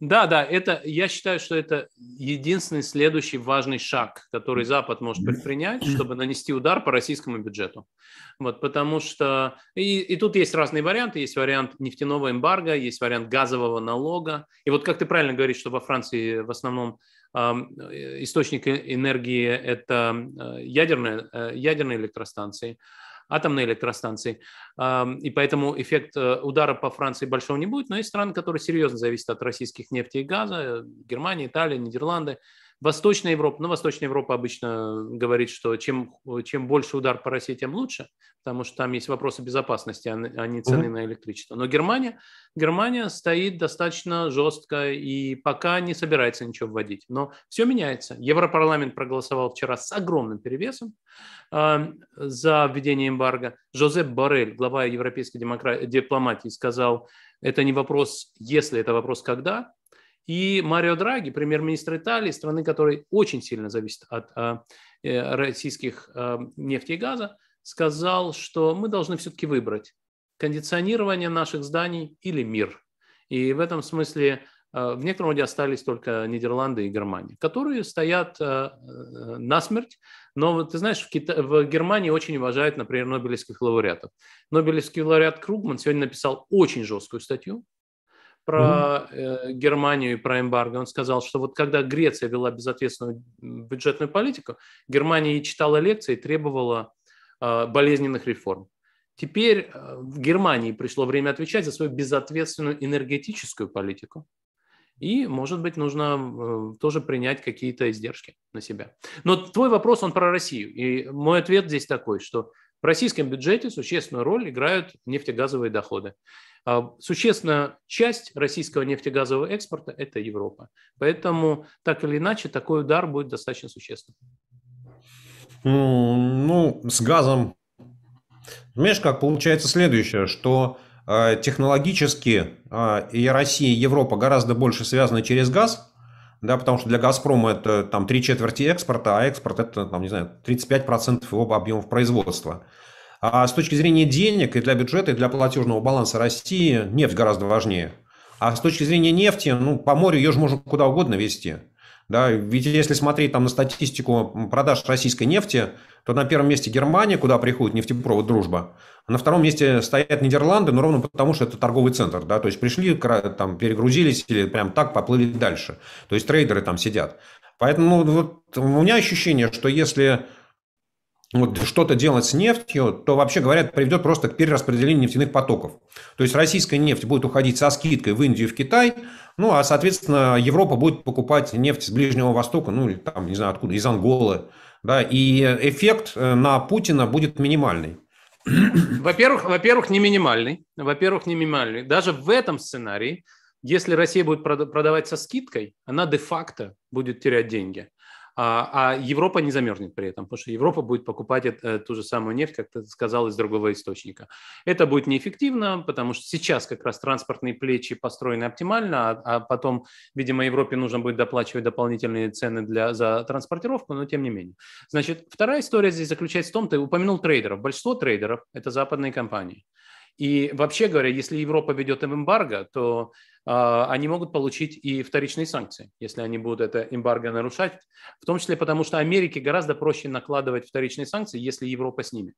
S2: Да, да, это, я считаю, что это единственный следующий важный шаг, который Запад может предпринять, чтобы нанести удар по российскому бюджету. Вот, потому что, и, и тут есть разные варианты, есть вариант нефтяного эмбарго, есть вариант газового налога. И вот как ты правильно говоришь, что во Франции в основном э, источник энергии – это э, ядерные, э, ядерные электростанции, атомные электростанции. И поэтому эффект э, удара по Франции большого не будет. Но есть страны, которые серьезно зависят от российских нефти и газа. Германия, Италия, Нидерланды. Восточная Европа, ну, Восточная Европа обычно говорит, что чем, чем больше удар по России, тем лучше, потому что там есть вопросы безопасности, а не цены mm-hmm. на электричество. Но Германия, Германия стоит достаточно жестко и пока не собирается ничего вводить. Но все меняется. Европарламент проголосовал вчера с огромным перевесом э, за введение эмбарго. Жозеп Борель, глава европейской демокра... дипломатии, сказал, это не вопрос, если, это вопрос, когда. И Марио Драги, премьер-министр Италии, страны, которая очень сильно зависит от а, э, российских а, нефти и газа, сказал, что мы должны все-таки выбрать кондиционирование наших зданий или мир. И в этом смысле а, в некотором роде остались только Нидерланды и Германия, которые стоят а, насмерть. Но ты знаешь, в, Кита... в Германии очень уважают, например, нобелевских лауреатов. Нобелевский лауреат Кругман сегодня написал очень жесткую статью про э, Германию и про эмбарго. Он сказал, что вот когда Греция вела безответственную бюджетную политику, Германия читала лекции и требовала э, болезненных реформ. Теперь э, в Германии пришло время отвечать за свою безответственную энергетическую политику. И, может быть, нужно э, тоже принять какие-то издержки на себя. Но твой вопрос, он про Россию. И мой ответ здесь такой, что в российском бюджете существенную роль играют нефтегазовые доходы. А существенная часть российского нефтегазового экспорта – это Европа. Поэтому, так или иначе, такой удар будет достаточно существенным.
S1: Ну, с газом, знаешь, как получается следующее, что э, технологически э, и Россия, и Европа гораздо больше связаны через газ, да, потому что для «Газпрома» это там три четверти экспорта, а экспорт это, там, не знаю, 35% его объемов производства. А с точки зрения денег и для бюджета, и для платежного баланса России нефть гораздо важнее. А с точки зрения нефти, ну, по морю ее же можно куда угодно везти. Да, ведь если смотреть там на статистику продаж российской нефти, то на первом месте Германия, куда приходит нефтепровод «Дружба», а на втором месте стоят Нидерланды, но ровно потому, что это торговый центр. Да? То есть пришли, там, перегрузились или прям так поплыли дальше. То есть трейдеры там сидят. Поэтому ну, вот, у меня ощущение, что если вот что-то делать с нефтью, то, вообще говоря, приведет просто к перераспределению нефтяных потоков. То есть российская нефть будет уходить со скидкой в Индию и в Китай, ну, а, соответственно, Европа будет покупать нефть с Ближнего Востока, ну, или там, не знаю откуда, из Анголы. Да, и эффект э, на Путина будет минимальный.
S2: Во-первых, во-первых, не минимальный. Во-первых, не минимальный. Даже в этом сценарии, если Россия будет продавать со скидкой, она де-факто будет терять деньги. А, а Европа не замерзнет при этом, потому что Европа будет покупать э, ту же самую нефть, как ты сказал, из другого источника. Это будет неэффективно, потому что сейчас как раз транспортные плечи построены оптимально, а, а потом, видимо, Европе нужно будет доплачивать дополнительные цены для, за транспортировку, но тем не менее. Значит, вторая история здесь заключается в том, ты упомянул трейдеров. Большинство трейдеров – это западные компании. И вообще говоря, если Европа ведет им эмбарго, то э, они могут получить и вторичные санкции, если они будут это эмбарго нарушать, в том числе потому, что Америке гораздо проще накладывать вторичные санкции, если Европа с ними.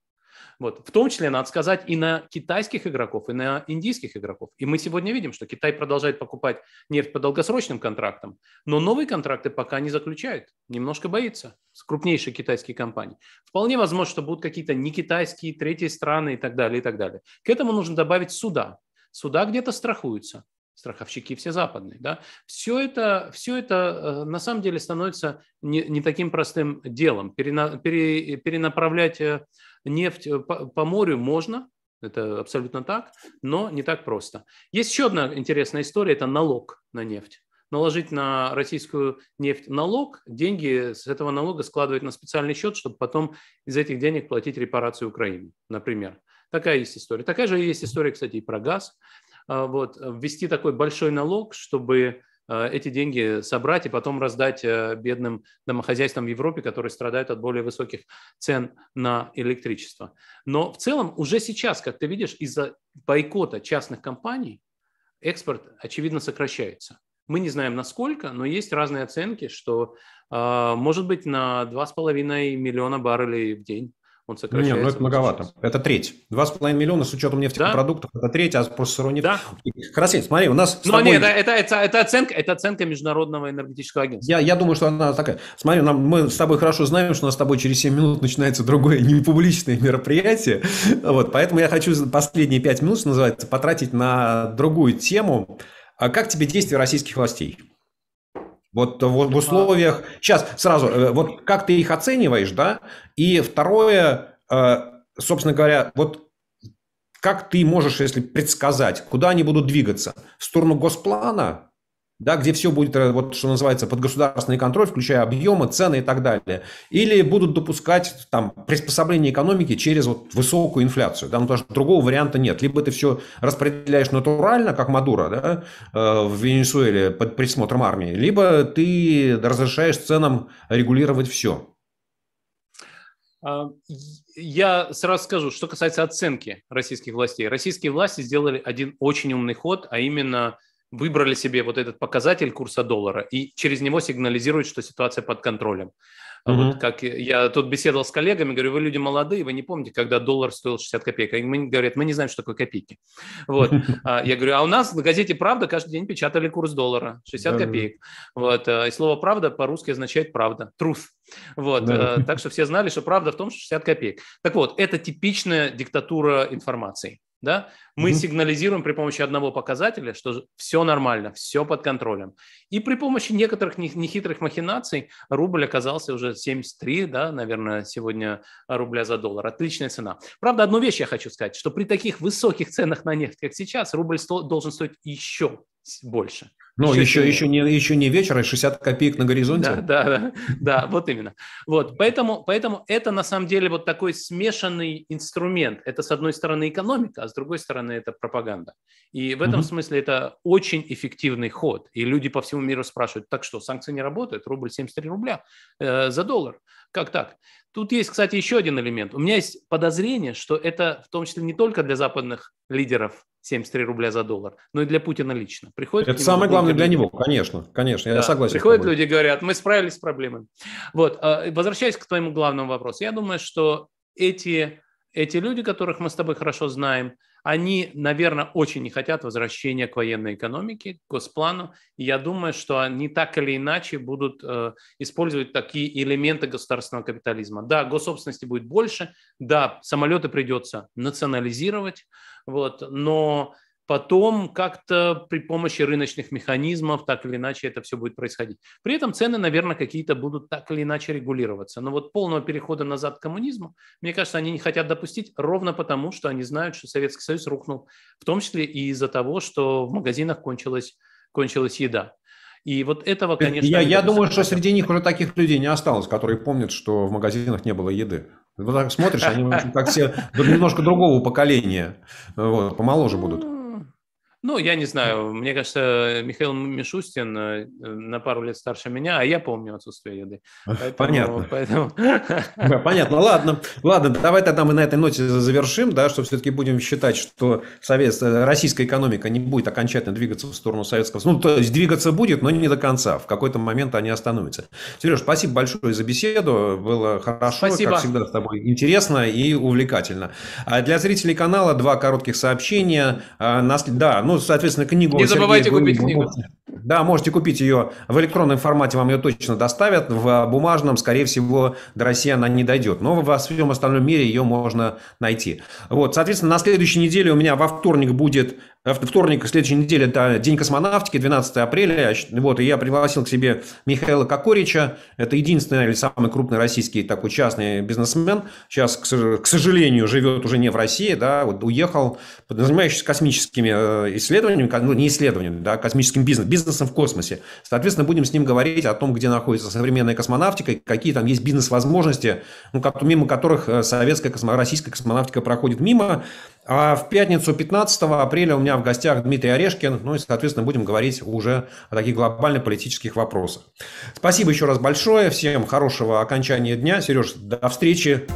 S2: Вот. В том числе надо сказать и на китайских игроков, и на индийских игроков. И мы сегодня видим, что Китай продолжает покупать нефть по долгосрочным контрактам, но новые контракты пока не заключает. Немножко боится с крупнейшей китайские компании. Вполне возможно, что будут какие-то не китайские, третьи страны и так далее, и так далее. К этому нужно добавить суда. Суда где-то страхуются страховщики все западные. Да? Все, это, все это э, на самом деле становится не, не таким простым делом. Перена, пере, перенаправлять э, нефть э, по, по морю можно, это абсолютно так, но не так просто. Есть еще одна интересная история, это налог на нефть. Наложить на российскую нефть налог, деньги с этого налога складывать на специальный счет, чтобы потом из этих денег платить репарацию Украине, например. Такая есть история. Такая же есть история, кстати, и про газ. А, вот, ввести такой большой налог, чтобы а, эти деньги собрать и потом раздать э, бедным домохозяйствам в Европе, которые страдают от более высоких цен на электричество. Но в целом уже сейчас, как ты видишь, из-за бойкота частных компаний экспорт, очевидно, сокращается. Мы не знаем насколько, но есть разные оценки, что может быть на 2,5 миллиона баррелей в день он сокращается. Нет,
S1: ну это многовато. Сейчас. Это треть. 2,5 миллиона с учетом нефтепродуктов, да? это треть, а просто сырой. Да. Красиво, смотри, у нас
S2: Ну, тобой... нет, это, это, это, оценка, это оценка Международного энергетического агентства.
S1: Я, я думаю, что она такая. Смотри, нам, мы с тобой хорошо знаем, что у нас с тобой через 7 минут начинается другое непубличное мероприятие. Вот, поэтому я хочу последние 5 минут, что называется, потратить на другую тему. А как тебе действия российских властей? Вот в, в условиях... Сейчас, сразу, э, вот как ты их оцениваешь, да? И второе, э, собственно говоря, вот как ты можешь, если предсказать, куда они будут двигаться? В сторону госплана да, где все будет, э, вот, что называется, под государственный контроль, включая объемы, цены и так далее. Или будут допускать там, приспособление экономики через вот, высокую инфляцию. Да, ну, потому что другого варианта нет. Либо ты все распределяешь натурально, как Мадуро да, э, в Венесуэле под присмотром армии, либо ты разрешаешь ценам регулировать все.
S2: А, я сразу скажу, что касается оценки российских властей. Российские власти сделали один очень умный ход, а именно – выбрали себе вот этот показатель курса доллара и через него сигнализируют, что ситуация под контролем. Mm-hmm. Вот как я тут беседовал с коллегами, говорю, вы люди молодые, вы не помните, когда доллар стоил 60 копеек. Они говорят, мы не знаем, что такое копейки. Вот. А я говорю, а у нас на газете «Правда» каждый день печатали курс доллара, 60 копеек. Вот. А, и слово «правда» по-русски означает «правда», truth. Вот. Да. Так что все знали, что правда в том, что 60 копеек. Так вот, это типичная диктатура информации. Да? Мы mm-hmm. сигнализируем при помощи одного показателя, что все нормально, все под контролем. И при помощи некоторых нехитрых махинаций рубль оказался уже 73, да, наверное, сегодня рубля за доллар. Отличная цена. Правда, одну вещь я хочу сказать, что при таких высоких ценах на нефть, как сейчас, рубль сто, должен стоить еще больше.
S1: Ну, еще, еще, еще, не, еще не вечер, а 60 копеек на горизонте.
S2: Да, да, да, да, вот именно. Вот, поэтому, поэтому это на самом деле вот такой смешанный инструмент. Это с одной стороны экономика, а с другой стороны это пропаганда. И в этом угу. смысле это очень эффективный ход. И люди по всему миру спрашивают, так что, санкции не работают? Рубль 73 рубля э, за доллар. Как так? Тут есть, кстати, еще один элемент. У меня есть подозрение, что это в том числе не только для западных лидеров 73 рубля за доллар, но и для Путина лично.
S1: Приходит это самое главное для него, конечно, конечно, да, я согласен.
S2: Приходят люди и говорят, мы справились с проблемой. Вот, а, возвращаясь к твоему главному вопросу, я думаю, что эти, эти люди, которых мы с тобой хорошо знаем, они, наверное, очень не хотят возвращения к военной экономике, к госплану. И я думаю, что они так или иначе будут э, использовать такие элементы государственного капитализма. Да, госсобственности будет больше, да, самолеты придется национализировать, вот, но потом как-то при помощи рыночных механизмов так или иначе это все будет происходить. При этом цены, наверное, какие-то будут так или иначе регулироваться. Но вот полного перехода назад к коммунизму, мне кажется, они не хотят допустить ровно потому, что они знают, что Советский Союз рухнул, в том числе и из-за того, что в магазинах кончилась, кончилась еда. И вот этого, конечно...
S1: Я, я думаю, что среди них уже таких людей не осталось, которые помнят, что в магазинах не было еды. Вот так смотришь, они как все немножко другого поколения, вот, помоложе будут.
S2: Ну, я не знаю, мне кажется, Михаил Мишустин э, на пару лет старше меня, а я помню отсутствие еды.
S1: Поэтому, Понятно. Поэтому... Понятно, ладно. Ладно, давай тогда мы на этой ноте завершим, да, что все-таки будем считать, что совет, э, российская экономика не будет окончательно двигаться в сторону советского Ну, то есть двигаться будет, но не до конца. В какой-то момент они остановятся. Сереж, спасибо большое за беседу. Было хорошо, спасибо. как всегда с тобой интересно и увлекательно. А для зрителей канала два коротких сообщения. А, да, ну, соответственно, книгу...
S2: Не забывайте Сергея, купить вы, книгу.
S1: Да, можете купить ее в электронном формате, вам ее точно доставят. В бумажном, скорее всего, до России она не дойдет. Но во всем остальном мире ее можно найти. Вот, соответственно, на следующей неделе у меня во вторник будет вторник, следующей неделе, это День космонавтики, 12 апреля. Вот, и я пригласил к себе Михаила Кокорича. Это единственный или самый крупный российский такой частный бизнесмен. Сейчас, к сожалению, живет уже не в России, да, вот уехал, занимающийся космическими э, исследованиями, ну, не исследованиями, да, космическим бизнесом, бизнесом в космосе. Соответственно, будем с ним говорить о том, где находится современная космонавтика, какие там есть бизнес-возможности, ну, мимо которых э, советская, российская космонавтика проходит мимо. А в пятницу 15 апреля у меня в гостях Дмитрий Орешкин. Ну и, соответственно, будем говорить уже о таких глобальных политических вопросах. Спасибо еще раз большое. Всем хорошего окончания дня. Сереж, до встречи